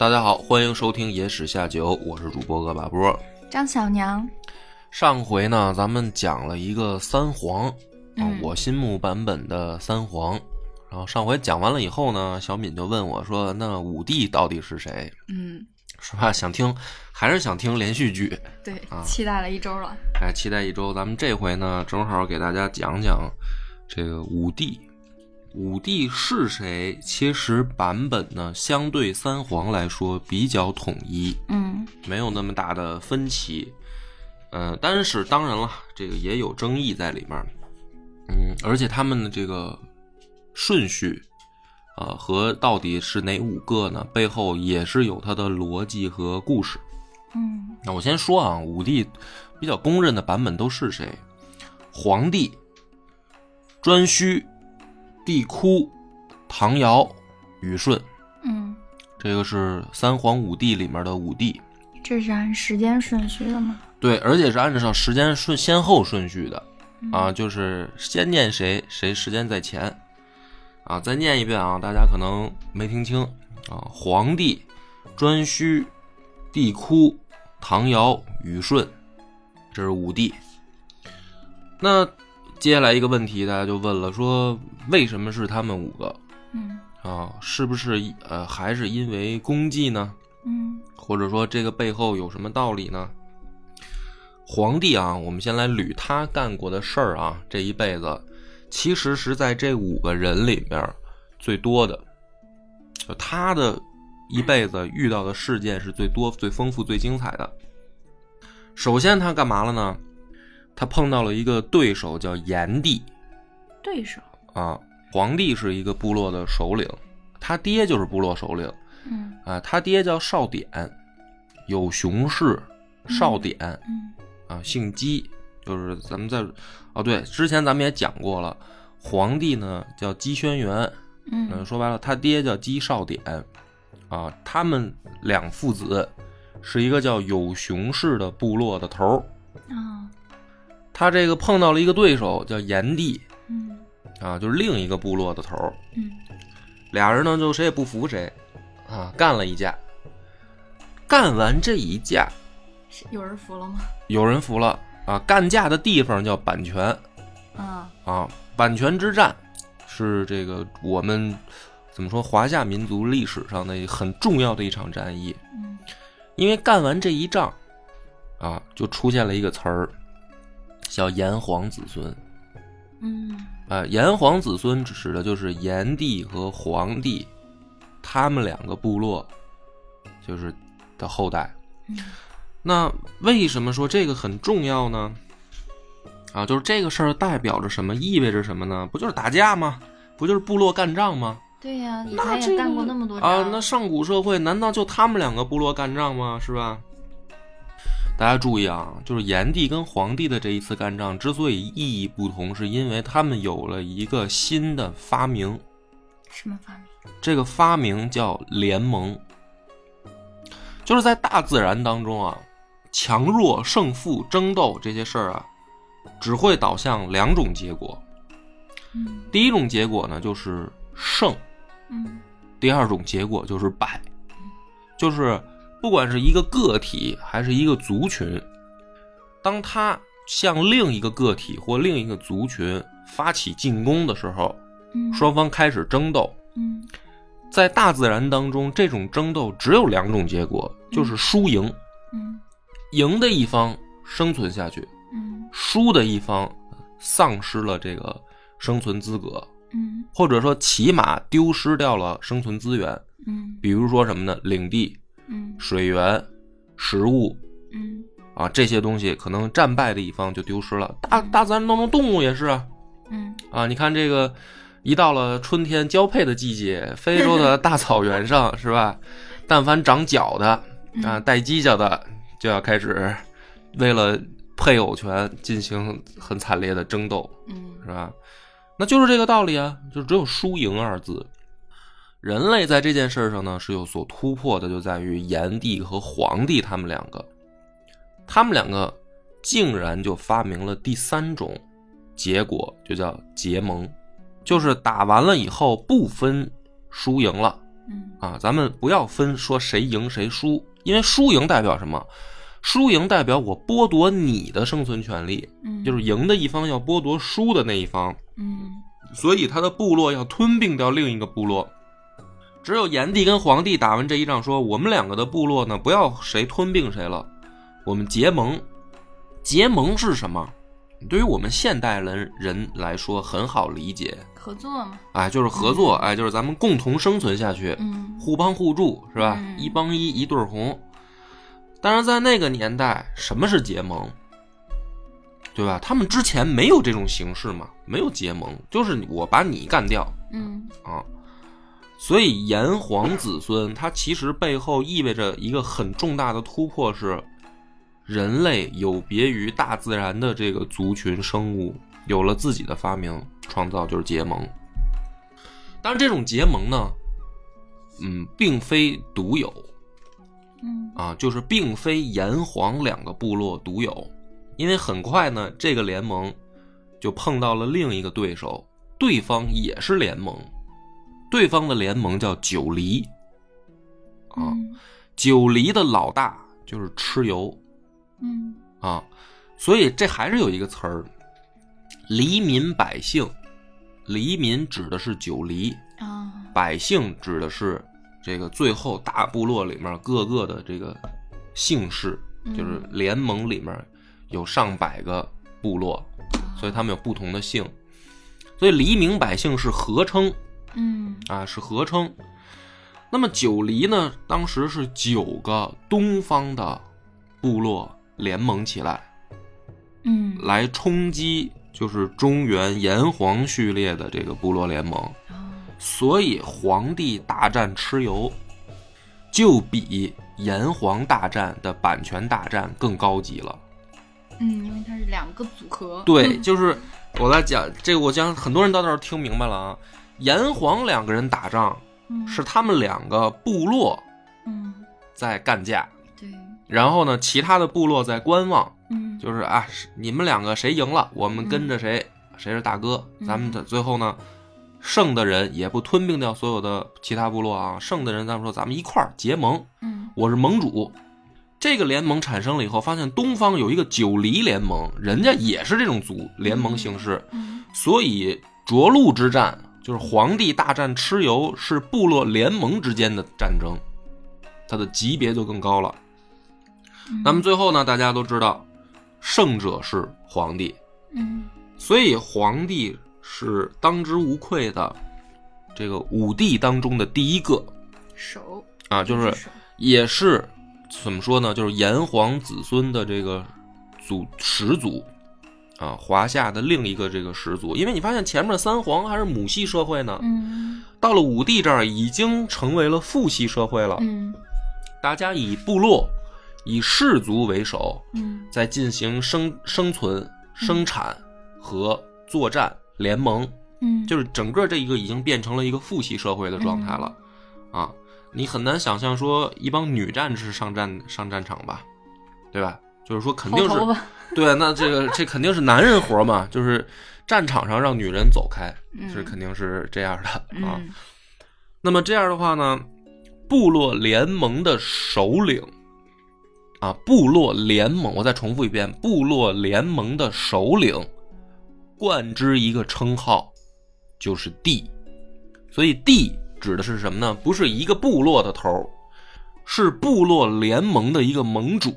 大家好，欢迎收听《野史下酒》，我是主播恶把波。张小娘，上回呢，咱们讲了一个三皇啊，嗯我心目版本的三皇。然后上回讲完了以后呢，小敏就问我说：“那五帝到底是谁？嗯，是吧？想听，还是想听连续剧？对，啊期待了一周了。哎，期待一周。咱们这回呢，正好给大家讲讲这个五帝。五帝是谁？其实版本呢，相对三皇来说比较统一。嗯没有那么大的分歧。呃，但是当然了，这个也有争议在里面。嗯，而且他们的这个顺序，呃、和到底是哪五个呢？背后也是有它的逻辑和故事。嗯那我先说啊，武帝比较公认的版本都是谁？皇帝、颛顼、帝喾、唐尧、禹舜，嗯，这个是三皇五帝里面的五帝。这是按时间顺序的吗？对，而且是按照时间顺先后顺序的啊，就是先念谁，谁时间在前啊。再念一遍啊，大家可能没听清啊。皇帝、颛顼、帝喾、唐尧、禹舜，这是五帝。那接下来一个问题，大家就问了，说为什么是他们五个嗯啊？是不是呃还是因为功绩呢？嗯或者说这个背后有什么道理呢？皇帝啊，我们先来捋他干过的事儿啊，这一辈子其实是在这五个人里面最多的，就他的一辈子遇到的事件是最多、最丰富、最精彩的。首先他干嘛了呢？他碰到了一个对手叫炎帝。对手。啊，皇帝是一个部落的首领，他爹就是部落首领。嗯。啊，他爹叫少典，有熊氏少典、嗯啊，姓姬，就是咱们在哦对，之前咱们也讲过了，皇帝呢叫姬轩辕，嗯，嗯说白了，他爹叫姬少典，啊，他们两父子是一个叫有熊氏的部落的头儿，啊他这个碰到了一个对手叫炎帝，嗯啊，就是另一个部落的头儿，嗯俩人呢就谁也不服谁，啊，干了一架。干完这一架，是有人服了吗？有人服了啊！干架的地方叫阪泉啊啊，阪泉之战是这个我们怎么说华夏民族历史上的很重要的一场战役。嗯因为干完这一仗啊，就出现了一个词儿，叫炎黄子孙。嗯啊，炎黄子孙指的就是炎帝和黄帝，他们两个部落就是的后代。嗯那为什么说这个很重要呢？啊，就是这个事儿代表着什么，意味着什么呢？不就是打架吗？不就是部落干仗吗？对呀，以那这个前也干过那么多啊，仗那上古社会难道就他们两个部落干仗吗？是吧？大家注意啊，就是炎帝跟黄帝的这一次干仗之所以意义不同，是因为他们有了一个新的发明，什么发明？这个发明叫联盟。就是在大自然当中啊，强弱、胜负、争斗这些事儿啊，只会导向两种结果。嗯第一种结果呢，就是胜。嗯第二种结果就是败，就是不管是一个个体还是一个族群，当他向另一个个体或另一个族群发起进攻的时候，嗯双方开始争斗。嗯在大自然当中，这种争斗只有两种结果，就是输赢。嗯赢的一方生存下去，嗯输的一方丧失了这个生存资格，嗯或者说起码丢失掉了生存资源。嗯比如说什么呢？领地、嗯水源、食物嗯啊，这些东西可能战败的一方就丢失了。大大自然当中，动物也是啊嗯啊！你看这个，一到了春天交配的季节，非洲的大草原上 是吧？但凡长角的啊，嗯带犄角的就要开始为了配偶权进行很惨烈的争斗，嗯是吧？那就是这个道理啊，就只有输赢二字。人类在这件事上呢是有所突破的，就在于炎帝和黄帝他们两个，他们两个竟然就发明了第三种结果，就叫结盟，就是打完了以后不分输赢了。嗯啊，咱们不要分说谁赢谁输，因为输赢代表什么？输赢代表我剥夺你的生存权利，嗯，就是赢的一方要剥夺输的那一方，嗯所以他的部落要吞并掉另一个部落。只有炎帝跟黄帝打完这一仗，说我们两个的部落呢，不要谁吞并谁了，我们结盟。结盟是什么？对于我们现代人人来说很好理解，合作嘛，哎，就是合作，哎，就是咱们共同生存下去。嗯互帮互助是吧？嗯一帮一，一对儿红。但是，在那个年代，什么是结盟？对吧？他们之前没有这种形式嘛，没有结盟，就是我把你干掉嗯啊。所以炎黄子孙，它其实背后意味着一个很重大的突破是，人类有别于大自然的这个族群生物，有了自己的发明创造，就是结盟。但是，这种结盟呢，嗯，并非独有。嗯。啊，就是并非炎黄两个部落独有，因为很快呢，这个联盟就碰到了另一个对手，对方也是联盟，对方的联盟叫九黎。啊，嗯。九黎的老大就是蚩尤。嗯。啊，所以这还是有一个词儿，黎民百姓，黎民指的是九黎，啊。百姓指的是这个最后大部落里面各个的这个姓氏，嗯。就是联盟里面有上百个部落，所以他们有不同的姓，所以黎民百姓是合称嗯啊，是合称。那么九黎呢，当时是九个东方的部落联盟起来，嗯来冲击就是中原炎黄序列的这个部落联盟。啊所以黄帝大战蚩尤，就比炎黄大战的版权大战更高级了。嗯，因为它是两个组合，对，就是我在讲这个，我讲很多人到那儿听明白了啊。炎黄两个人打仗嗯。是他们两个部落嗯。在干架，对。然后呢，其他的部落在观望，嗯。就是啊，你们两个谁赢了，我们跟着谁，谁是大哥。嗯。咱们的最后呢，胜的人也不吞并掉所有的其他部落啊，胜的人咱们说咱们一块儿结盟，嗯。我是盟主。这个联盟产生了以后，发现东方有一个九黎联盟，人家也是这种组联盟形式，嗯。所以涿鹿之战就是皇帝大战蚩尤，是部落联盟之间的战争，它的级别就更高了。嗯那么最后呢，大家都知道，胜者是皇帝，嗯所以皇帝是当之无愧的这个五帝当中的第一个首啊，就是也是怎么说呢？就是炎黄子孙的这个祖始祖啊，华夏的另一个这个始祖。因为你发现前面的三皇还是母系社会呢，嗯。到了五帝这儿已经成为了父系社会了，嗯。大家以部落、以氏族为首，嗯。在进行生生存、生产和作战联盟，嗯。就是整个这一个已经变成了一个父系社会的状态了，啊，你很难想象说一帮女战士上战上战场吧，对吧？就是说肯定是 对，那这个这肯定是男人活嘛，就是战场上让女人走开，嗯是肯定是这样的啊。嗯那么这样的话呢，部落联盟的首领啊，部落联盟，我再重复一遍，部落联盟的首领冠之一个称号，就是帝。所以帝指的是什么呢？不是一个部落的头，是部落联盟的一个盟主，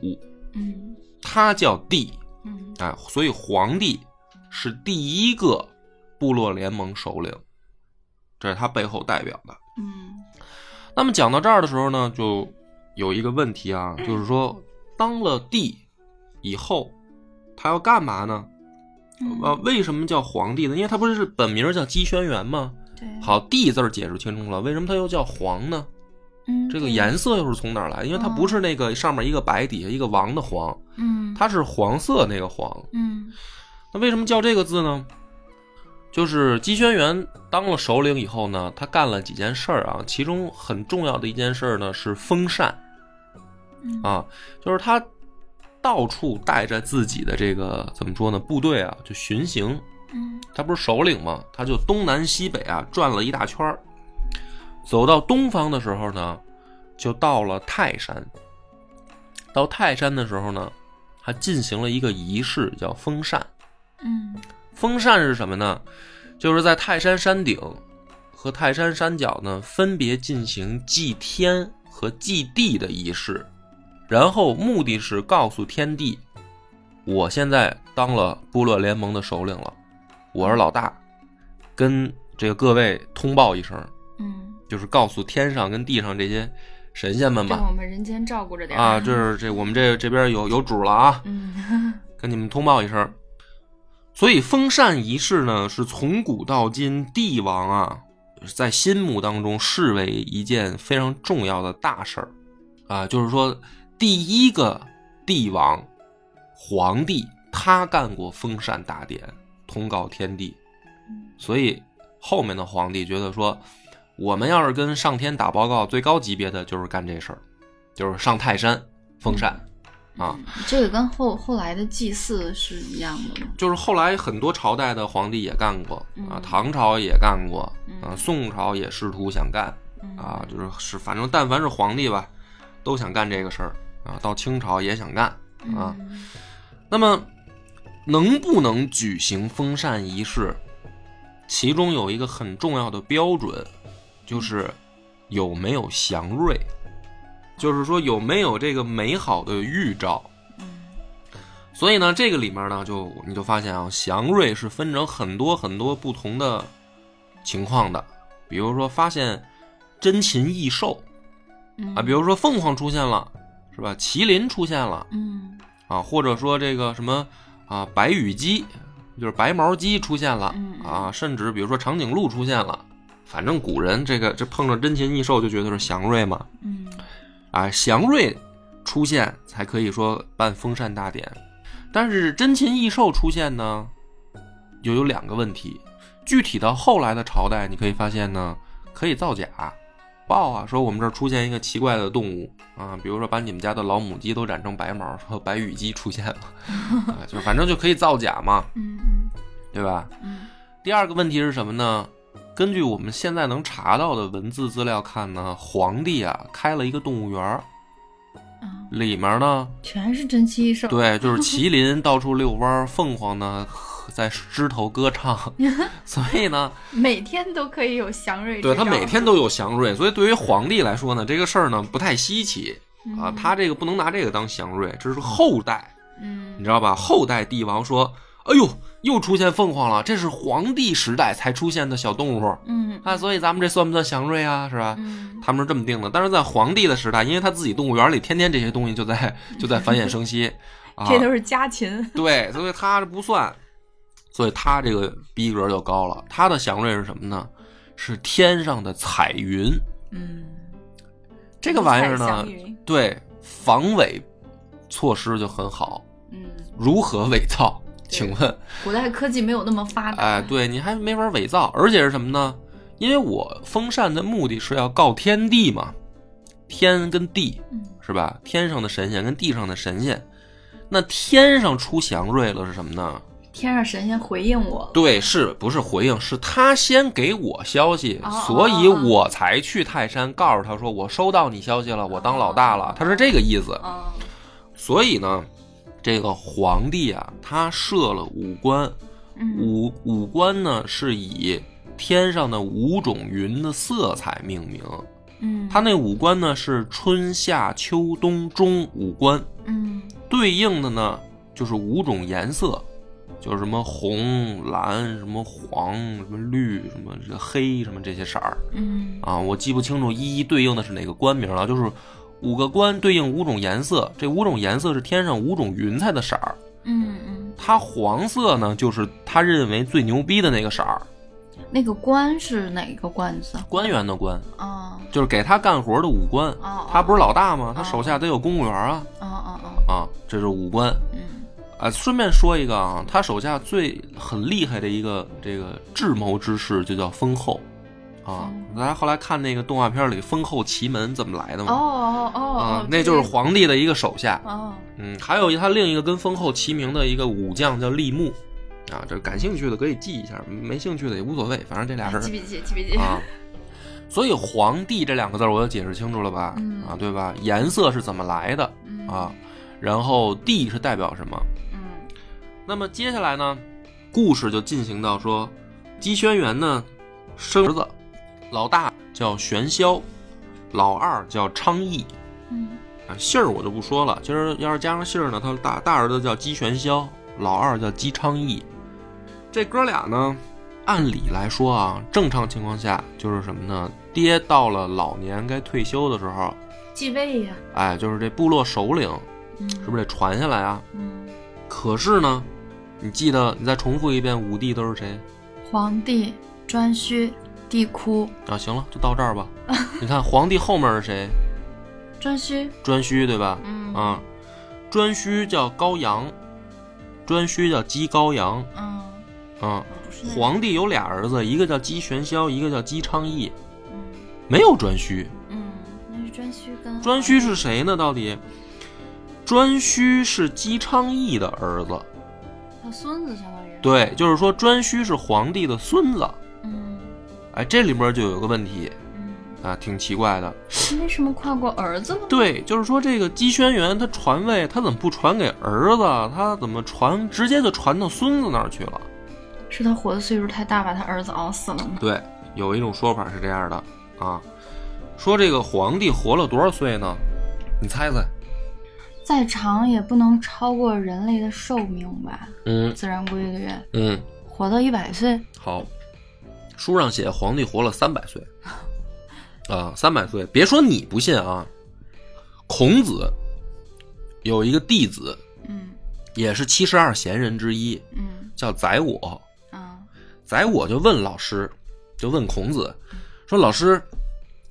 嗯他叫帝。嗯哎，所以皇帝是第一个部落联盟首领，这是他背后代表的。嗯那么讲到这儿的时候呢，就有一个问题啊，就是说，当了帝以后，他要干嘛呢？嗯呃，为什么叫皇帝呢？因为他不是本名叫姬轩辕吗？对好，帝字儿解释清楚了，为什么他又叫皇呢？嗯，这个颜色又是从哪儿来？因为它不是那个上面一个白底下一个王的黄，嗯，它是黄色那个黄。嗯那为什么叫这个字呢？就是姬轩辕当了首领以后呢，他干了几件事儿啊，其中很重要的一件事儿呢是封禅嗯啊，就是他到处带着自己的这个怎么说呢部队啊，就巡行。嗯他不是首领吗？他就东南西北啊转了一大圈儿，走到东方的时候呢，就到了泰山。到泰山的时候呢，他进行了一个仪式，叫封禅。嗯封禅是什么呢？就是在泰山山顶和泰山山脚呢，分别进行祭天和祭地的仪式，然后目的是告诉天地，我现在当了部落联盟的首领了，我是老大，跟这个各位通报一声，嗯，就是告诉天上跟地上这些神仙们吧，我们人间照顾着点啊，这是这我们这这边有有主了啊，嗯。跟你们通报一声。所以封禅仪式呢，是从古到今帝王啊，在心目当中视为一件非常重要的大事儿。啊，就是说第一个帝王皇帝他干过封禅大典，通告天地，所以后面的皇帝觉得说，我们要是跟上天打报告，最高级别的就是干这事儿，就是上泰山封禅。啊，这个跟后后来的祭祀是一样的吗？就是后来很多朝代的皇帝也干过啊，嗯唐朝也干过啊，嗯宋朝也试图想干嗯啊，就是是反正但凡是皇帝吧，都想干这个事儿啊，到清朝也想干啊。嗯那么能不能举行封禅仪式，其中有一个很重要的标准，就是有没有祥瑞，就是说有没有这个美好的预兆。嗯所以呢，这个里面呢，就你就发现啊，祥瑞是分成很多很多不同的情况的，比如说发现珍禽异兽嗯啊，比如说凤凰出现了，是吧？麒麟出现了嗯啊，或者说这个什么啊，白羽鸡，就是白毛鸡出现了啊，甚至比如说长颈鹿出现了，反正古人这个这碰上珍禽异兽就觉得是祥瑞嘛，嗯。啊，祥瑞出现才可以说办封禅大典，但是珍禽异兽出现呢，又有两个问题。具体到后来的朝代，你可以发现呢，可以造假，报啊，说我们这儿出现一个奇怪的动物。啊，比如说把你们家的老母鸡都染成白毛，说白羽鸡出现了，啊，就反正就可以造假嘛，嗯。对吧？嗯。第二个问题是什么呢？根据我们现在能查到的文字资料看呢，皇帝啊开了一个动物园儿，嗯，里面呢，全是珍奇异兽。对，就是麒麟 到处遛弯儿，凤凰呢在枝头歌唱，所以呢，每天都可以有祥瑞对他每天都有祥瑞，所以对于皇帝来说呢，这个事儿呢不太稀奇啊，嗯他这个不能拿这个当祥瑞，这是后代，嗯你知道吧？后代帝王说，哎呦，又出现凤凰了，这是皇帝时代才出现的小动物嗯啊，所以咱们这算不算祥瑞啊？是吧？嗯他们是这么定的，但是在皇帝的时代，因为他自己动物园里天天这些东西就在 就在繁衍生息，啊，这都是家禽。对，所以他这不算，所以他这个逼格就高了。他的祥瑞是什么呢？是天上的彩云，嗯，这个玩意儿呢对防伪措施就很好。嗯，如何伪造？对请问，古代科技没有那么发达。哎，对你还没法伪造，而且是什么呢？因为我封禅的目的是要告天地嘛，天跟地嗯是吧？天上的神仙跟地上的神仙，那天上出祥瑞了是什么呢？天上神仙回应我。对，是不是回应？是他先给我消息，哦所以我才去泰山告诉他说我收到你消息了，我当老大了。他是这个意思。嗯所以呢，这个皇帝啊，他设了五官，嗯。五五官呢是以天上的五种云的色彩命名。嗯，他那五官呢是春夏秋冬中五官，嗯。对应的呢就是五种颜色，就是什么红、蓝、什么黄、什么绿、什么这黑、什么这些色儿嗯。啊，我记不清楚一一对应的是哪个官名了，就是五个官对应五种颜色，这五种颜色是天上五种云彩的色儿。嗯嗯，它黄色呢，就是他认为最牛逼的那个色儿，那个官是哪个官字？官员的官，啊，就是给他干活的武官。哦，他不是老大吗？他哦手下得有公务员啊哦哦哦，啊，这是武官。嗯啊，顺便说一个啊，他手下最很厉害的一个这个智谋之士就叫封后，啊，大家后来看那个动画片里封后奇门怎么来的哦吗？哦哦啊哦，，那就是皇帝的一个手下。哦，嗯，还有一他另一个跟封后齐名的一个武将叫立木，啊，这感兴趣的可以记一下，没兴趣的也无所谓，反正这俩人记笔记记笔记，啊。所以皇帝这两个字我就解释清楚了吧？嗯啊，对吧？颜色是怎么来的嗯啊？然后帝是代表什么？嗯那么接下来呢，故事就进行到说，姬轩辕呢生儿子，老大叫玄霄，老二叫昌邑。嗯啊，姓儿我就不说了，今儿要是加上姓儿呢，他大大儿子叫姬玄霄，老二叫姬昌邑。这哥俩呢，按理来说啊，正常情况下就是什么呢？爹到了老年该退休的时候，继位呀，哎，就是这部落首领嗯，是不是得传下来啊？嗯，可是呢，你记得你再重复一遍，五帝都是谁？皇帝颛顼、帝哭、啊，行了，就到这儿吧。你看皇帝后面是谁？颛顼，颛顼对吧？嗯啊，颛顼叫高阳，颛顼叫姬高阳。嗯，啊，不是那皇帝有俩儿子，一个叫姬玄霄，一个叫姬昌义，嗯没有颛顼。嗯，那是颛顼跟颛顼是谁呢？到底？颛顼是姬昌义的儿子，他孙子，相当于对，就是说颛顼是皇帝的孙子。嗯哎，这里面就有个问题嗯，啊，挺奇怪的。为什么跨过儿子了？对，就是说这个姬轩辕他传位，他怎么不传给儿子？他怎么传直接就传到孙子那儿去了？是他活的岁数太大，把他儿子熬死了吗？对，有一种说法是这样的啊，说这个皇帝活了多少岁呢？你猜猜？再长也不能超过人类的寿命吧？嗯自然规律，嗯，活到一百岁，好，书上写皇帝活了三百岁，啊，三百岁。别说你不信啊，孔子有一个弟子，嗯也是七十二贤人之一，嗯叫宰我。啊宰我就问老师，就问孔子，说老师，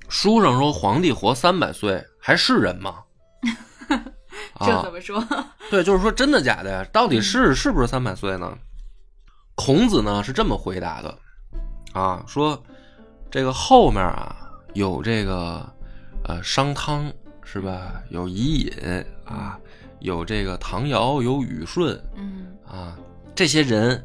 书上说皇帝活三百岁，还是人吗？这怎，么说？对，就是说真的假的呀？到底是是不是三百岁呢？孔子呢是这么回答的，啊，说这个后面啊有这个呃商汤是吧？有伊尹啊，有这个唐尧，有禹舜嗯啊，这些人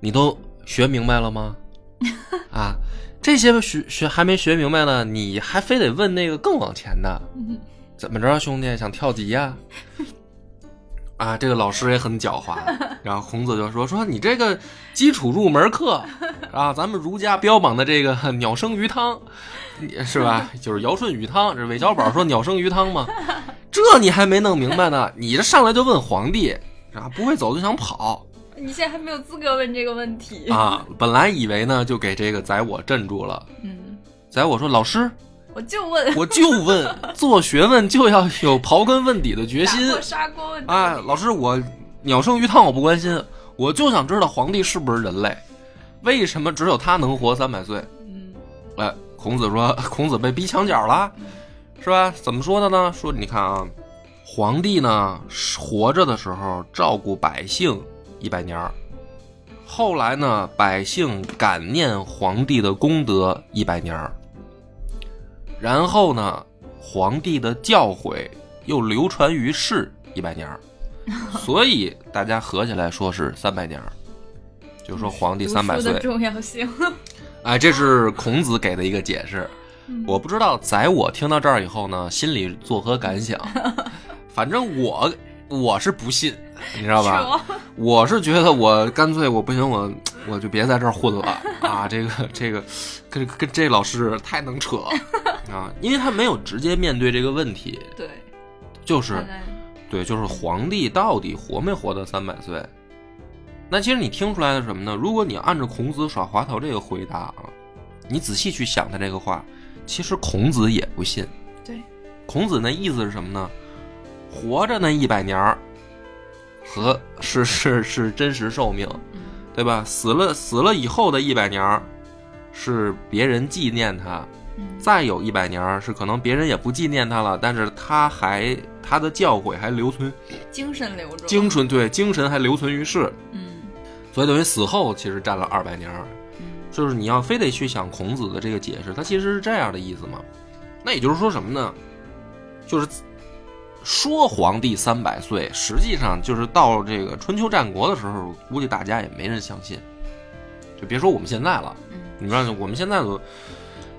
你都学明白了吗？啊，这些学学还没学明白呢，你还非得问那个更往前的，嗯怎么着，兄弟想跳级呀、啊？这个老师也很狡猾，然后孔子就说：“说你这个基础入门课啊，咱们儒家标榜的这个 鸟生鱼汤，是吧？就是尧舜禹汤，这韦小宝说鸟生鱼汤嘛，这你还没弄明白呢，你这上来就问皇帝啊，不会走就想跑你现在还没有资格问这个问题。啊！本来以为呢，就给这个宰我镇住了。嗯，宰我说：老师，我就问，我就问，做学问就要有刨根问底的决心。打破砂锅问到哎，老师，我鸟生鱼汤我不关心，我就想知道皇帝是不是人类，为什么只有他能活三百岁？嗯哎，孔子说，孔子被逼墙角了，是吧？怎么说的呢？说你看啊，皇帝呢活着的时候照顾百姓一百年儿后来呢，百姓感念皇帝的功德一百年儿然后呢，皇帝的教诲又流传于世一百年 所以大家合起来说是三百年就说皇帝三百岁的，重要性。哎，这是孔子给的一个解释。嗯我不知道宰我听到这儿以后呢，心里作何感想。反正我我是不信，你知道吧？我是觉得我干脆我不行，我我就别在这儿混了 啊！这个这个跟跟这老师太能扯 啊，因为他没有直接面对这个问题，对，就是对，就是皇帝到底活没活到三百岁？那其实你听出来的什么呢？如果你按照孔子耍滑头这个回答啊，你仔细去想他这个话，其实孔子也不信。对，孔子那意思是什么呢？活着那一百年儿和是是是真实寿命，嗯对吧？死了死了以后的一百年儿是别人纪念他，嗯再有一百年儿是可能别人也不纪念他了，但是他还他的教诲还留存，精神留着，精神对精神还留存于世，嗯所以等于死后其实占了二百年就是你要非得去想孔子的这个解释，他其实是这样的意思嘛。那也就是说什么呢？就是说皇帝三百岁，实际上就是到这个春秋战国的时候，估计大家也没人相信。就别说我们现在了，嗯你知道我们现在都，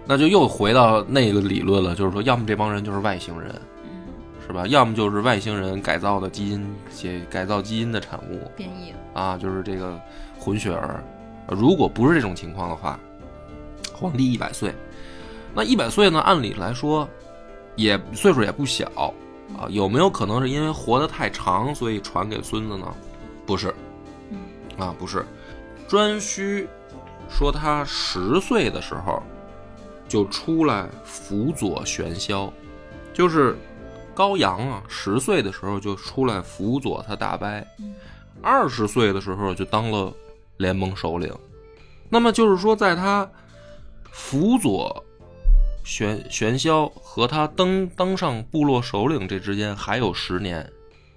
那就又回到那个理论了，就是说，要么这帮人就是外星人，嗯，是吧？要么就是外星人改造的基因，些改造基因的产物，变异，啊，就是这个混血儿。呃如果不是这种情况的话，皇帝一百岁，那一百岁呢？按理来说，也岁数也不小啊。有没有可能是因为活得太长，所以传给孙子呢？不是，嗯啊，不是。颛顼说他十岁的时候就出来辅佐玄霄，就是高阳啊，十岁的时候就出来辅佐他大伯。嗯二十岁的时候就当了联盟首领。那么就是说，在他辅佐玄玄霄和他登登上部落首领这之间还有十年，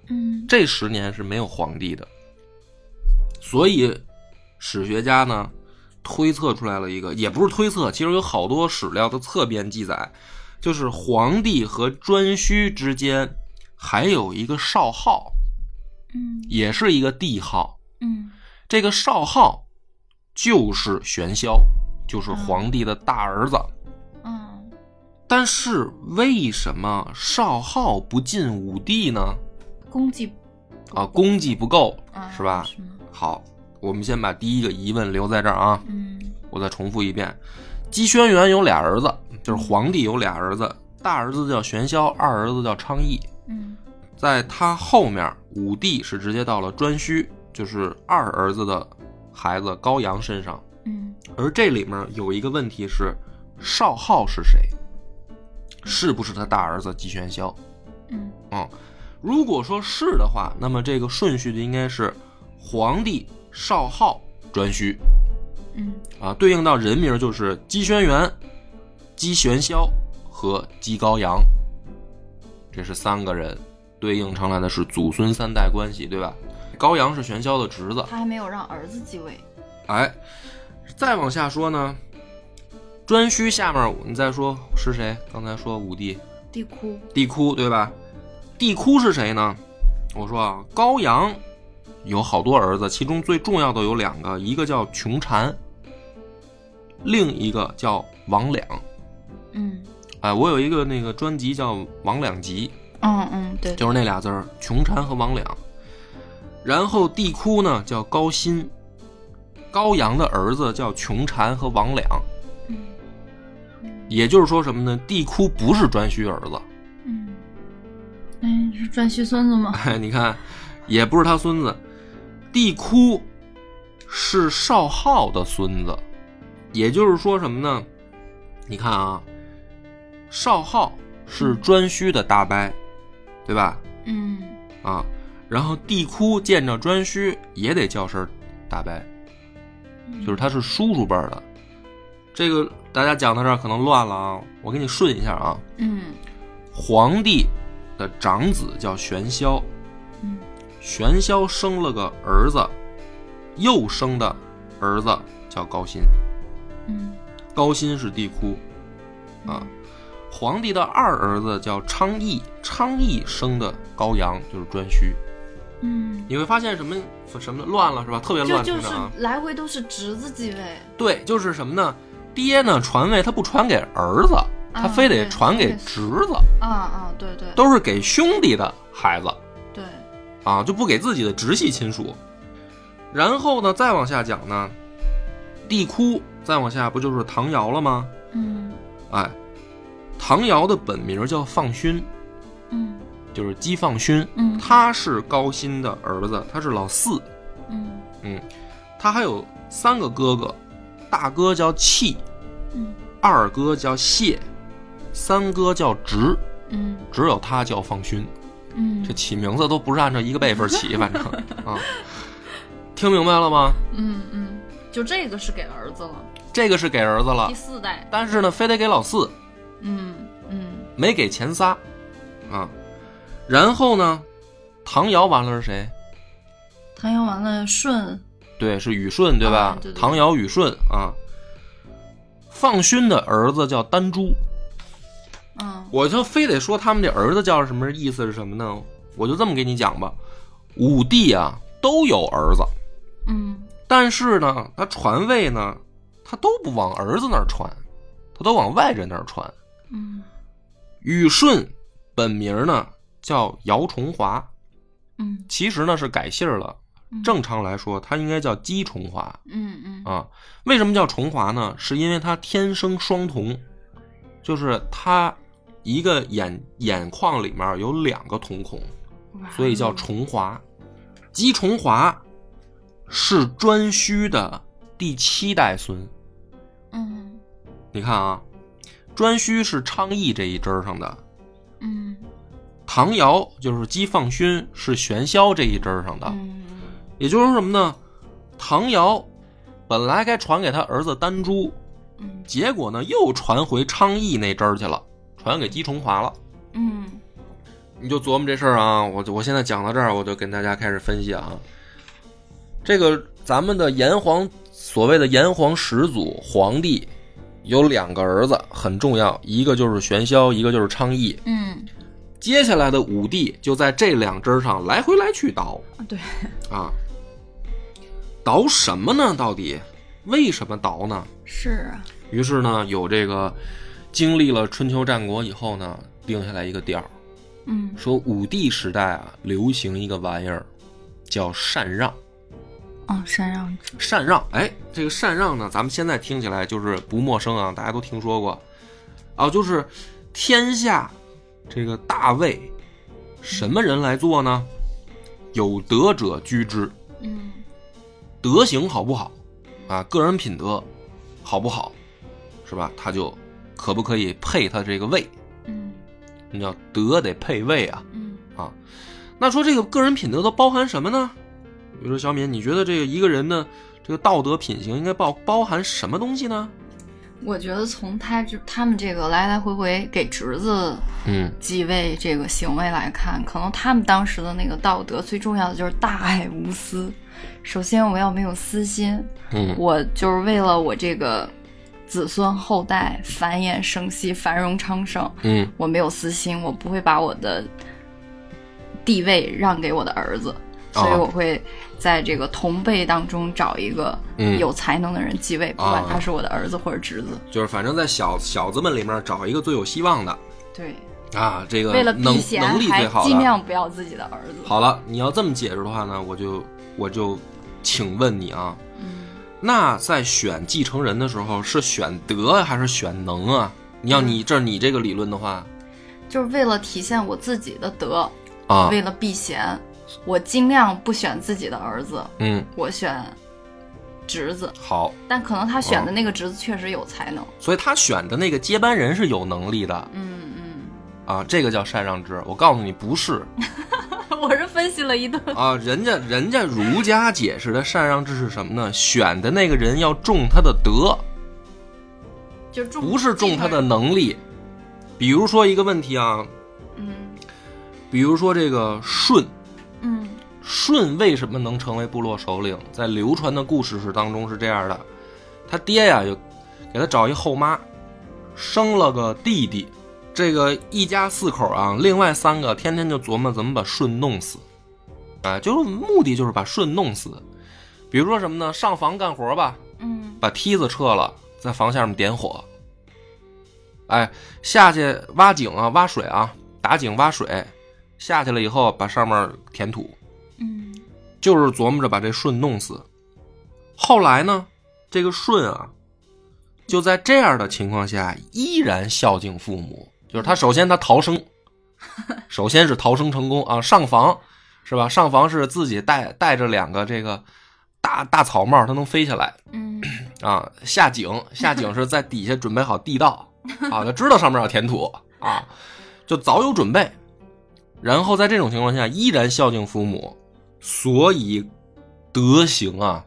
嗯这十年是没有皇帝的。所以史学家呢推测出来了一个，也不是推测，其实有好多史料的侧边记载，就是皇帝和颛顼之间还有一个少昊，嗯也是一个帝号。嗯这个少昊就是玄霄，就是皇帝的大儿子。嗯但是为什么少昊不进武帝呢？功绩啊，功绩不够，啊是吧？是？好，我们先把第一个疑问留在这儿啊。嗯我再重复一遍：姬轩辕有俩儿子，就是皇帝有俩儿子，大儿子叫玄霄，二儿子叫昌邑。嗯在他后面，武帝是直接到了颛顼，就是二儿子的孩子高阳身上。嗯而这里面有一个问题是，少昊是谁？是不是他大儿子姬玄霄？嗯嗯，如果说是的话，那么这个顺序就应该是皇帝、少昊、颛顼嗯啊，对应到人名就是姬轩辕、姬玄霄和姬高阳，这是三个人，对应成来的是祖孙三代关系，对吧？高阳是玄霄的侄子，他还没有让儿子继位。哎，再往下说呢，颛顼下面你再说是谁？刚才说武帝帝喾，帝喾对吧？帝喾是谁呢？我说啊，高阳有好多儿子，其中最重要的有两个，一个叫穷禅，另一个叫王两。嗯哎，我有一个那个专辑叫《王两集嗯嗯，对，》，就是那俩字儿，穷禅和王两。然后帝喾呢叫高辛，高阳的儿子叫穷禅和王两。嗯也就是说什么呢？帝喾不是颛顼儿子，嗯，哎，是颛顼孙子吗？哎，你看，也不是他孙子，帝喾是少昊的孙子，也就是说什么呢？你看啊，少昊是颛顼的大伯，对吧？嗯啊，然后帝喾见着颛顼也得叫声大伯，就是他是叔叔辈儿的。这个大家讲到这儿可能乱了啊，我给你顺一下啊。嗯皇帝的长子叫玄霄，嗯玄霄生了个儿子，又生的儿子叫高辛，嗯高辛是帝喾啊。皇帝的二儿子叫昌邑，昌邑生的高阳就是颛顼。嗯，你会发现什么什么乱了是吧？特别乱，就就是。来回都是侄子继位，对，就是什么呢？爹呢传位他不传给儿子，他啊非得传给侄子，啊啊，对对都是给兄弟的孩子。对，啊，就不给自己的直系亲属。然后呢，再往下讲呢，帝喾再往下不就是唐尧了吗？嗯哎，唐尧的本名叫放勋，嗯就是姬放勋，嗯他是高辛的儿子，他是老四。嗯他还有三个哥哥，大哥叫契，嗯二哥叫谢，三哥叫直，嗯。只有他叫放勋。嗯。这起名字都不是按照一个辈分起，反正啊，听明白了吗？嗯嗯，就这个是给儿子了，这个是给儿子了。第，四代，但是呢，非得给老四，嗯嗯。没给前仨，啊，然后呢，唐尧完了是谁？唐尧完了舜，对，是禹舜，对吧？啊对对对。唐尧、禹舜啊。放勋的儿子叫丹朱，嗯。我就非得说他们这儿子叫什么意思是什么呢？我就这么给你讲吧，五帝啊都有儿子，嗯。但是呢，他传位呢，他都不往儿子那儿传，他都往外人那儿传。嗯。禹舜本名呢叫姚崇华，嗯。其实呢是改姓了。嗯正常来说，它应该叫姬重华嗯嗯啊。为什么叫重华呢？是因为他天生双瞳，就是他一个眼眼眶里面有两个瞳孔，所以叫重华。姬重华是颛顼的第七代孙。嗯你看啊，颛顼是昌邑这一支儿上的，嗯唐尧就是姬放勋是玄霄这一支儿上的。嗯也就是说什么呢？唐尧本来该传给他儿子丹朱，嗯结果呢又传回昌邑那支儿去了，传给姬重华了。嗯你就琢磨这事儿啊，我就我现在讲到这儿，我就跟大家开始分析啊。这个咱们的炎黄所谓的炎黄始祖皇帝有两个儿子很重要，一个就是玄霄，一个就是昌邑。嗯接下来的五帝就在这两支儿上来回来去倒对，啊，倒什么呢？到底为什么倒呢？是啊，于是呢，有这个经历了春秋战国以后呢，定下来一个调儿，嗯说武帝时代啊，流行一个玩意儿，叫禅让。哦，禅让，禅让，哎，这个禅让呢，咱们现在听起来就是不陌生啊，大家都听说过，啊，就是天下这个大位，什么人来做呢？有德者居之，嗯德行好不好啊？个人品德好不好，是吧？他就可不可以配他这个位？嗯你叫德得配位啊。嗯啊那说这个个人品德都包含什么呢？比如说小敏，你觉得这个一个人的这个道德品行应该包包含什么东西呢？我觉得从他这他们这个来来回回给侄子嗯继位这个行为来看，可能他们当时的那个道德最重要的就是大爱无私。首先，我要没有私心，嗯。我就是为了我这个子孙后代繁衍生息、繁荣昌盛，嗯。我没有私心，我不会把我的地位让给我的儿子，所以哦我会在这个同辈当中找一个嗯。有才能的人继位，不管他是我的儿子或者侄子。就是反正在小小子们里面找一个最有希望的。对，啊，这个为了能避嫌能力还最好的。尽量不要自己的儿子。好了，你要这么解释的话呢，我就我就请问你啊，嗯，那在选继承人的时候是选德还是选能啊？你要你这你这个理论的话。就是为了体现我自己的德，啊，为了避嫌，我尽量不选自己的儿子，嗯，我选侄子。好，但可能他选的那个侄子确实有才能。所以他选的那个接班人是有能力的。嗯嗯，啊，这个叫禅让制。我告诉你，不是 我是分析了一顿。啊，人家人家儒家解释的禅让制是什么呢？选的那个人要重他的德，就重不是重他的能力。比如说一个问题啊，嗯比如说这个舜，嗯舜为什么能成为部落首领？在流传的故事是当中是这样的：他爹呀，就给他找一后妈，生了个弟弟。这个一家四口啊，另外三个天天就琢磨怎么把舜弄死，啊，就是目的就是把舜弄死。比如说什么呢？上房干活吧，嗯把梯子撤了，在房下面点火。哎，下去挖井啊，挖水啊，打井挖水，下去了以后把上面填土。嗯就是琢磨着把这舜弄死。后来呢，这个舜啊，就在这样的情况下依然孝敬父母。就是他首先他逃生，首先是逃生成功啊，上房是吧？上房是自己带带着两个这个大大草帽，他能飞下来嗯啊。下井 下井是在底下准备好地道啊，他知道上面要填土啊，就早有准备。然后在这种情况下依然孝敬父母，所以德行啊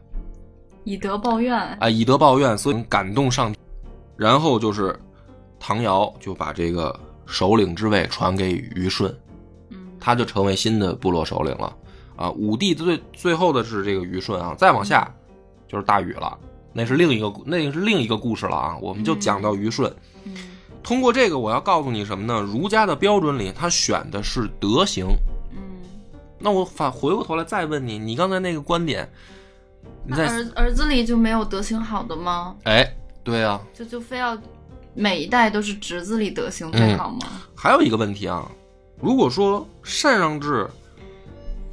以德报怨。啊，以德报怨，所以感动上天。然后就是唐尧就把这个首领之位传给虞舜，嗯他就成为新的部落首领了。啊，武帝最最后的是这个虞舜啊，再往下就是大禹了，那是另一个那个是另一个故事了啊。我们就讲到虞舜。嗯通过这个，我要告诉你什么呢？儒家的标准里，他选的是德行。嗯，那我反回过头来再问你，你刚才那个观点，你在儿儿子里就没有德行好的吗？哎，对啊，就就非要每一代都是侄子里德行最好吗？还有一个问题啊，如果说禅让制，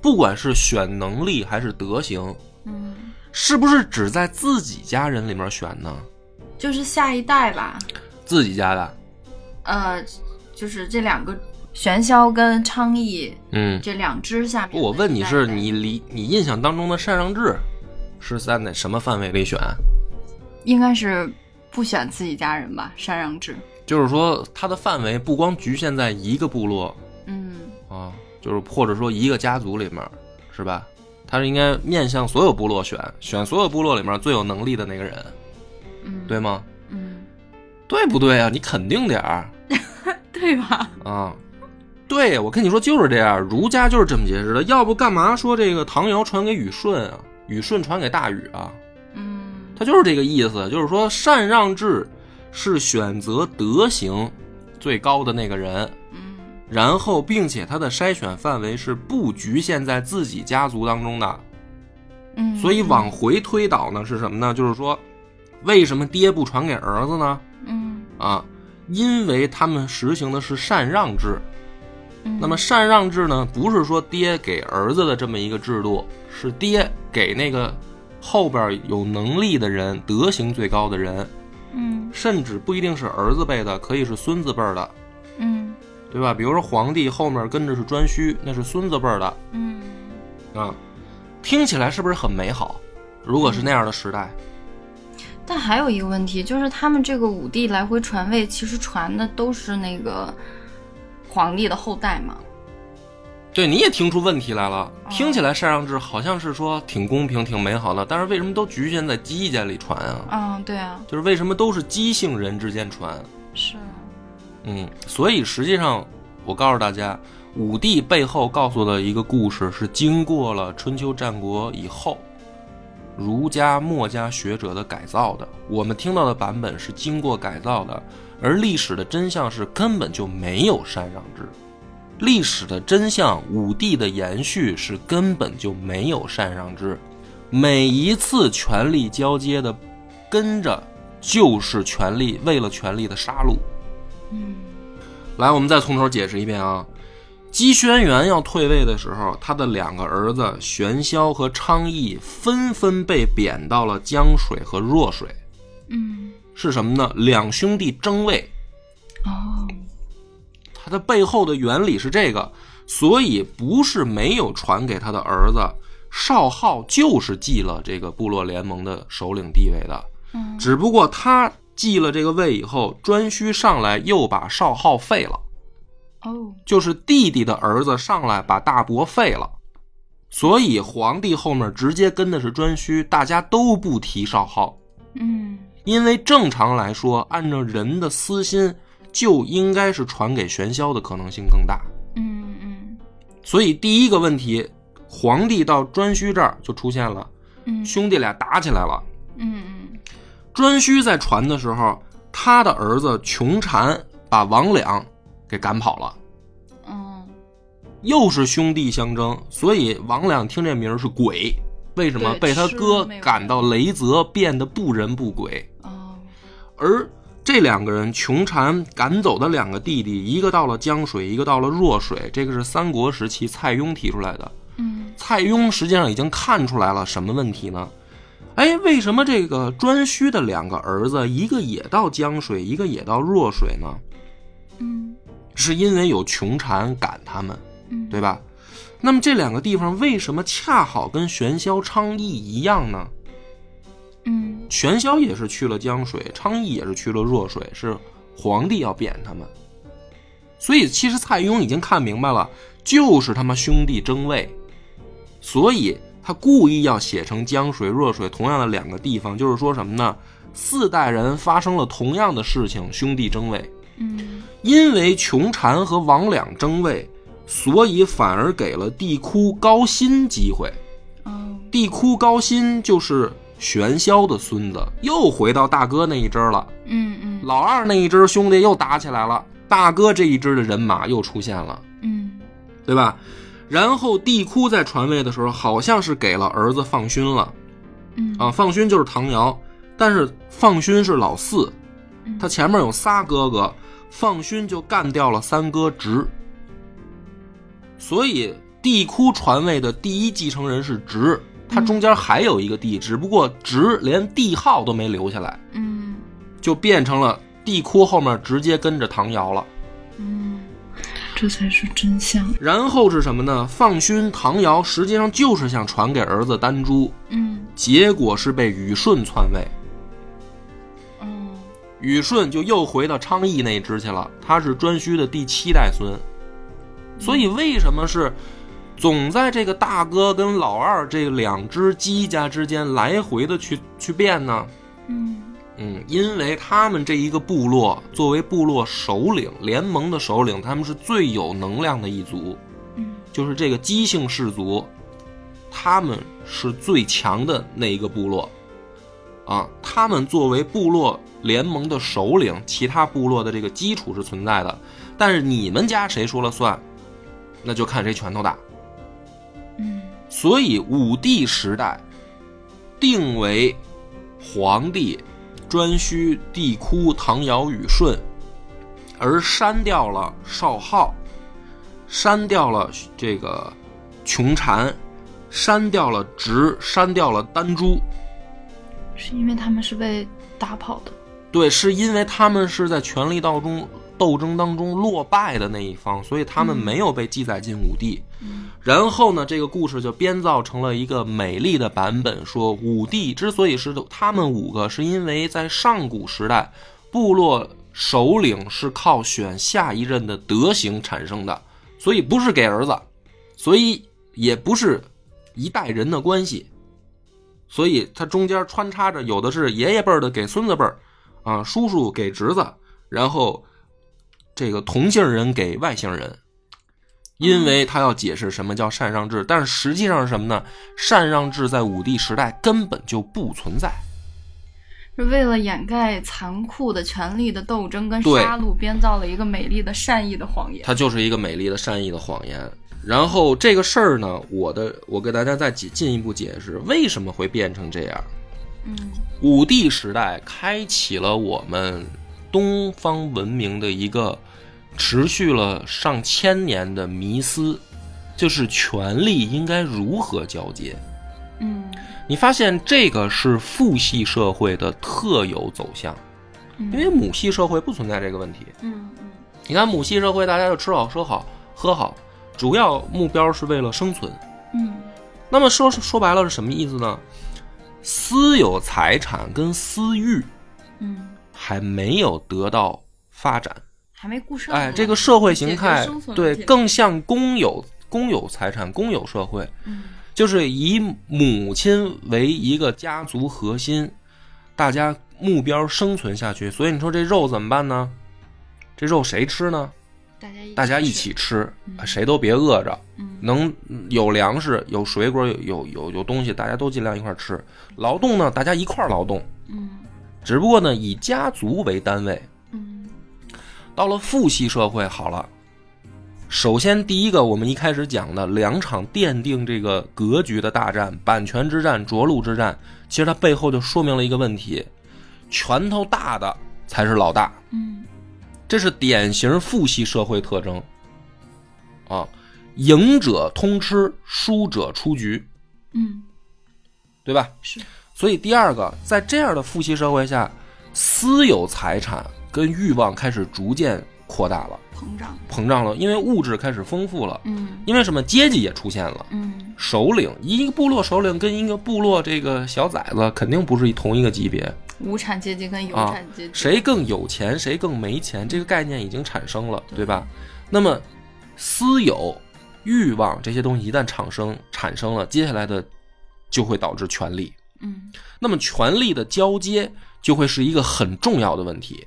不管是选能力还是德行，嗯，是不是只在自己家人里面选呢？就是下一代吧。自己家的，呃，就是这两个玄霄跟昌邑嗯，这两支下面我问你是你离你印象当中的禅让制是在哪什么范围里选？应该是不选自己家人吧？禅让制。就是说它的范围不光局限在一个部落嗯啊，就是或者说一个家族里面，是吧？它是应该面向所有部落选，选所有部落里面最有能力的那个人，嗯，对吗？嗯，对不对啊？你肯定点儿 对吧？啊！对，我跟你说就是这样，儒家就是这么解释的。要不干嘛说这个唐尧传给禹舜啊，禹舜传给大禹啊？嗯他就是这个意思，就是说禅让制是选择德行最高的那个人，嗯然后并且他的筛选范围是不局限在自己家族当中的，嗯，所以往回推导呢是什么呢？就是说，为什么爹不传给儿子呢？嗯啊，因为他们实行的是禅让制。嗯，那么禅让制呢，不是说爹给儿子的这么一个制度，是爹给那个后边有能力的人、德行最高的人，嗯甚至不一定是儿子辈的，可以是孙子辈儿的，嗯对吧？比如说皇帝后面跟着是颛顼，那是孙子辈儿的嗯啊，听起来是不是很美好？如果是那样的时代，但还有一个问题，就是他们这个武帝来回传位，其实传的都是那个皇帝的后代嘛。对，你也听出问题来了。哦听起来禅让制好像是说挺公平、挺美好的，但是为什么都局限在姬家里传啊？嗯，对啊，就是为什么都是姬姓人之间传？是啊，嗯，所以实际上，我告诉大家，武帝背后告诉的一个故事是经过了春秋战国以后，儒家、墨家学者的改造的。我们听到的版本是经过改造的，而历史的真相是根本就没有禅让制。历史的真相，武帝的延续是根本就没有禅让制。每一次权力交接的跟着就是权力为了权力的杀戮。嗯来，我们再从头解释一遍啊。姬轩辕要退位的时候，他的两个儿子玄霄和昌邑纷纷被贬到了江水和弱水，嗯，是什么呢？两兄弟争位，哦，它的背后的原理是这个，所以不是没有传给他的儿子少昊，就是继了这个部落联盟的首领地位的，嗯。只不过他继了这个位以后，颛顼上来又把少昊废了。哦，就是弟弟的儿子上来把大伯废了，所以皇帝后面直接跟的是颛顼，大家都不提少昊，嗯。因为正常来说，按照人的私心，就应该是传给玄霄的可能性更大。嗯嗯所以第一个问题，皇帝到颛顼这儿就出现了，嗯兄弟俩打起来了。嗯嗯颛顼在传的时候，他的儿子穷禅把王两给赶跑了。嗯又是兄弟相争，所以王两听这名儿是鬼。为什么被他哥赶到雷泽，变得不人不鬼？哦，而这两个人，穷禅赶走的两个弟弟，一个到了江水，一个到了弱水。这个是三国时期蔡邕提出来的。嗯蔡邕实际上已经看出来了什么问题呢？哎，为什么这个颛顼的两个儿子，一个也到江水，一个也到弱水呢？嗯是因为有穷禅赶他们。嗯，对吧？那么这两个地方为什么恰好跟玄霄、昌邑一样呢？嗯玄霄也是去了江水，昌邑也是去了弱水，是皇帝要贬他们。所以其实蔡邕已经看明白了，就是他妈兄弟争位，所以他故意要写成江水、弱水同样的两个地方，就是说什么呢？四代人发生了同样的事情，兄弟争位，嗯因为穷禅和王两争位，所以反而给了帝喾高辛机会。哦帝喾高辛就是玄霄的孙子，又回到大哥那一支了。嗯嗯。老二那一支兄弟又打起来了，大哥这一支的人马又出现了，嗯。对吧？然后帝喾在传位的时候，好像是给了儿子放勋了。嗯。啊，放勋就是唐尧，但是放勋是老四，嗯。他前面有仨哥哥，放勋就干掉了三哥直，所以帝喾传位的第一继承人是直，他中间还有一个帝，只不过直连帝号都没留下来，嗯就变成了帝喾后面直接跟着唐尧了。嗯，这才是真相。然后是什么呢？放勋、唐尧实际上就是想传给儿子丹朱，嗯结果是被禹舜篡位，哦禹舜就又回到昌邑那一支去了，他是颛顼的第七代孙。所以为什么是总在这个大哥跟老二这两只鸡家之间来回的去去变呢？嗯嗯，因为他们这一个部落作为部落首领、联盟的首领，他们是最有能量的一族，嗯。就是这个姬姓氏族，他们是最强的那一个部落，啊，他们作为部落联盟的首领，其他部落的这个基础是存在的，但是你们家谁说了算，那就看谁拳头大。嗯所以武帝时代定为皇帝颛顼、帝喾、唐尧、禹舜，而删掉了少昊，删掉了这个穷禅，删掉了直，删掉了丹朱。是因为他们是被打跑的。对，是因为他们是在权力道中斗争当中落败的那一方，所以他们没有被记载进武帝。嗯然后呢，这个故事就编造成了一个美丽的版本，说武帝之所以是他们五个，是因为在上古时代，部落首领是靠选下一任的德行产生的，所以不是给儿子，所以也不是一代人的关系，所以它中间穿插着有的是爷爷辈儿的给孙子辈儿，啊，叔叔给侄子，然后这个同姓人给外姓人。因为他要解释什么叫禅让制，但是实际上是什么呢？禅让制在武帝时代根本就不存在。是为了掩盖残酷的权力的斗争跟杀戮，编造了一个美丽的善意的谎言。它就是一个美丽的善意的谎言。然后这个事儿呢，我的我给大家再进进一步解释为什么会变成这样。嗯武帝时代开启了我们东方文明的一个持续了上千年的迷思，就是权力应该如何交接。嗯你发现这个是父系社会的特有走向，嗯因为母系社会不存在这个问题。嗯嗯你看母系社会，大家就吃好、说好、喝好，主要目标是为了生存。嗯那么说说白了是什么意思呢？私有财产跟私欲嗯，还没有得到发展，还没顾上。哎，这个社会形态对更像公有公有财产、公有社会，嗯就是以母亲为一个家族核心，大家目标生存下去。所以你说这肉怎么办呢？这肉谁吃呢？大家一大家一起吃，谁都别饿着。嗯能有粮食、有水果、有有有有东西，大家都尽量一块儿吃。劳动呢，大家一块儿劳动，嗯只不过呢，以家族为单位。嗯到了父系社会，好了，首先第一个，我们一开始讲的两场奠定这个格局的大战——版权之战、涿鹿之战，其实它背后就说明了一个问题：拳头大的才是老大，嗯这是典型父系社会特征。啊，赢者通吃，输者出局，嗯对吧？是所以第二个，在这样的父系社会下，私有财产跟欲望开始逐渐扩大了。膨胀。膨胀了，因为物质开始丰富了，嗯因为什么阶级也出现了。嗯首领一个部落首领跟一个部落这个小崽子肯定不是同一个级别，无产阶级跟有啊产阶级，谁更有钱谁更没钱，这个概念已经产生了，对吧？那么私有、欲望这些东西一旦产生产生了，接下来的就会导致权力。嗯那么权力的交接就会是一个很重要的问题，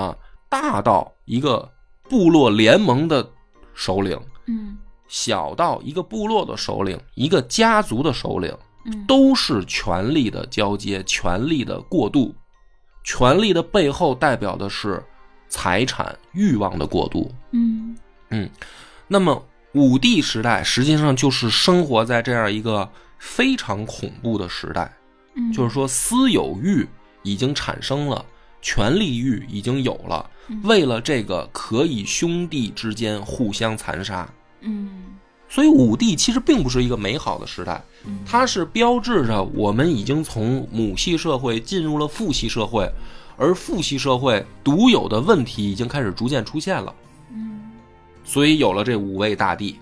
啊，大到一个部落联盟的首领，嗯小到一个部落的首领，一个家族的首领，嗯都是权力的交接，权力的过渡。权力的背后代表的是财产、欲望的过渡。嗯那么武帝时代实际上就是生活在这样一个非常恐怖的时代，嗯，就是说私有欲已经产生了，权力欲已经有了，嗯为了这个可以兄弟之间互相残杀。嗯所以武帝其实并不是一个美好的时代，嗯它是标志着我们已经从母系社会进入了父系社会，而父系社会独有的问题已经开始逐渐出现了。嗯所以有了这五位大帝。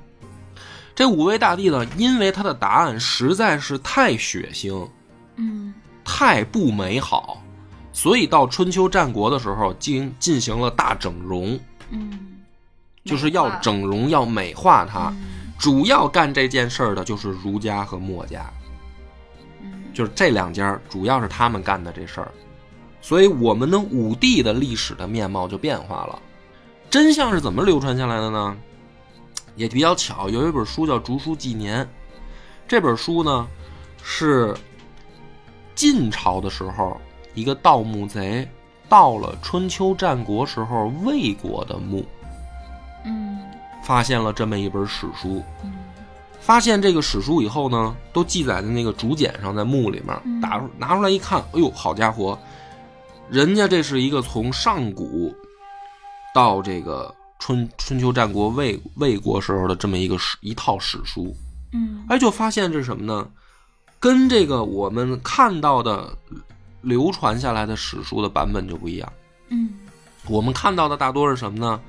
这五位大帝呢，因为他的答案实在是太血腥、嗯太不美好，所以到春秋战国的时候进进行了大整容，嗯，就是要整容、要美化它。嗯主要干这件事儿的就是儒家和墨家，嗯就是这两家，主要是他们干的这事儿。所以我们的武帝的历史的面貌就变化了。真相是怎么流传下来的呢？也比较巧，有一本书叫《竹书纪年》，这本书呢是晋朝的时候一个盗墓贼盗了春秋战国时候魏国的墓，嗯。发现了这么一本史书。嗯。发现这个史书以后呢，都记载在那个竹简上，在墓里面。嗯。打拿出来一看，哎呦，好家伙，人家这是一个从上古到这个春春秋战国魏魏国时候的这么一个史一套史书，嗯。哎，就发现这是什么呢？跟这个我们看到的流传下来的史书的版本就不一样。嗯我们看到的大多是什么呢？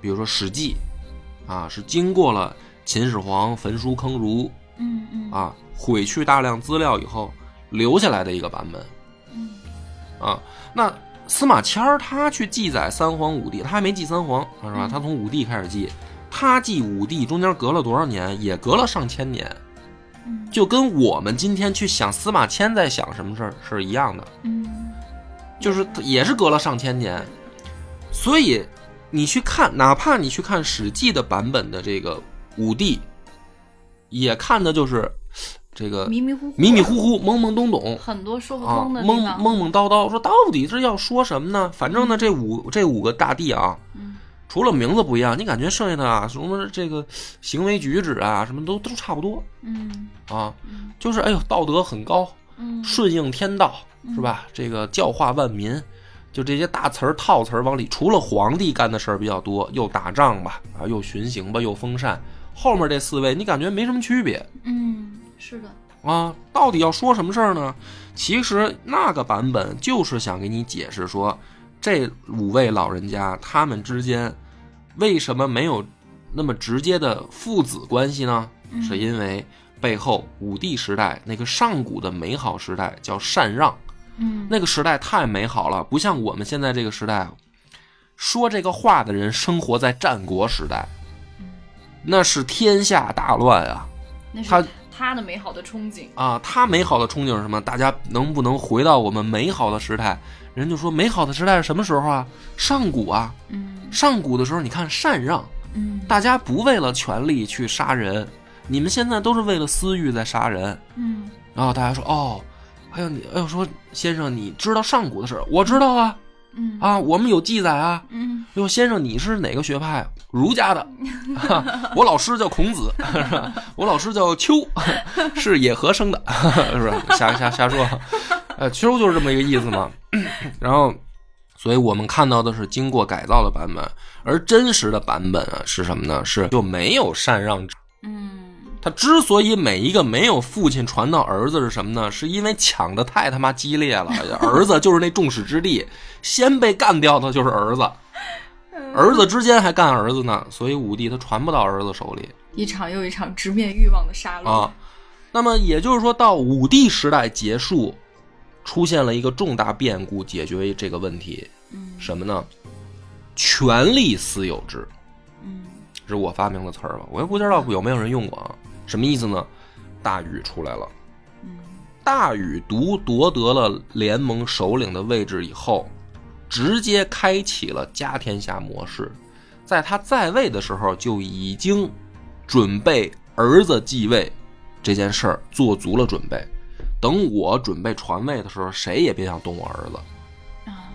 比如说《史记》，啊，是经过了秦始皇焚书坑儒嗯嗯啊，毁去大量资料以后留下来的一个版本嗯啊。那司马迁儿他去记载三皇五帝，他还没记三皇是吧？嗯他从五帝开始记，他记五帝中间隔了多少年？也隔了上千年，嗯就跟我们今天去想司马迁在想什么事儿是一样的。嗯就是也是隔了上千年，所以你去看，哪怕你去看《史记》的版本的这个武帝，也看的就是这个迷迷糊糊迷迷糊糊、懵懵懂懂很多说不啊，通的地懵方。懵懵叨叨，说到底是要说什么呢？反正呢，这五这五个大帝啊，嗯除了名字不一样，你感觉剩下的啊，什么这个行为举止啊，什么都都差不多嗯啊，嗯就是哎呦，道德很高，嗯顺应天道，是吧？这个教化万民，就这些大词儿套词儿往里，除了皇帝干的事儿比较多，又打仗吧，啊，又巡行吧，又封禅，后面这四位你感觉没什么区别嗯，是的。啊？到底要说什么事儿呢？其实那个版本就是想给你解释说，这五位老人家他们之间为什么没有那么直接的父子关系呢？嗯是因为背后武帝时代那个上古的美好时代叫禅让。嗯那个时代太美好了，不像我们现在这个时代，说这个话的人生活在战国时代，那是天下大乱啊！他他的美好的憧憬。啊，他美好的憧憬是什么？大家能不能回到我们美好的时代？人就说美好的时代是什么时候啊？上古啊！嗯上古的时候，你看禅让，嗯大家不为了权力去杀人，你们现在都是为了私欲在杀人。嗯然后大家说哦，还有你，哎呦说先生，你知道上古的事？我知道啊。嗯啊，我们有记载啊。嗯哟，先生，你是哪个学派？儒家的。我老师叫孔子，是吧？我老师叫丘，是野合生的，是吧？瞎瞎瞎说。呃，丘就是这么一个意思嘛。然后，所以我们看到的是经过改造的版本，而真实的版本啊是什么呢？是就没有禅让制。嗯他之所以每一个没有父亲传到儿子是什么呢？是因为抢的太他妈激烈了，儿子就是那众矢之的，先被干掉的就是儿子，儿子之间还干儿子呢，所以武帝他传不到儿子手里一场又一场直面欲望的杀戮。啊。那么也就是说，到武帝时代结束，出现了一个重大变故，解决这个问题，嗯什么呢？权力私有制。嗯是我发明的词儿吧？我也不知道有没有人用过啊？什么意思呢？大禹出来了，大禹独夺得了联盟首领的位置以后，直接开启了家天下模式，在他在位的时候就已经准备儿子继位这件事儿做足了准备。等我准备传位的时候，谁也别想动我儿子。啊，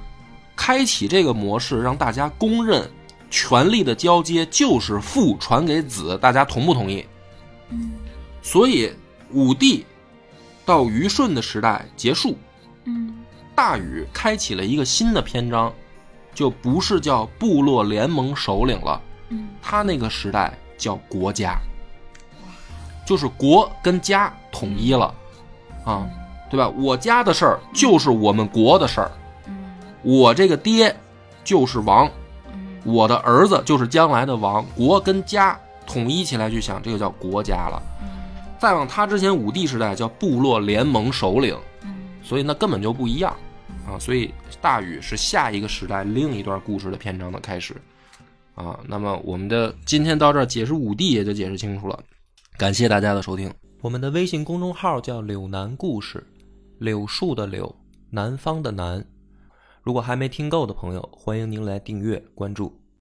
开启这个模式，让大家公认权力的交接就是父传给子，大家同不同意？所以武帝到虞舜的时代结束，嗯大禹开启了一个新的篇章，就不是叫部落联盟首领了，嗯他那个时代叫国家，就是国跟家统一了，啊，对吧？我家的事儿就是我们国的事儿，嗯我这个爹就是王，我的儿子就是将来的王，国跟家统一起来去想，这个叫国家了。嗯再往他之前，武帝时代叫部落联盟首领，嗯所以那根本就不一样啊。所以大禹是下一个时代另一段故事的篇章的开始啊。那么我们的今天到这儿解释武帝也就解释清楚了，感谢大家的收听。我们的微信公众号叫“柳南故事”，柳树的柳，南方的南。如果还没听够的朋友，欢迎您来订阅关注。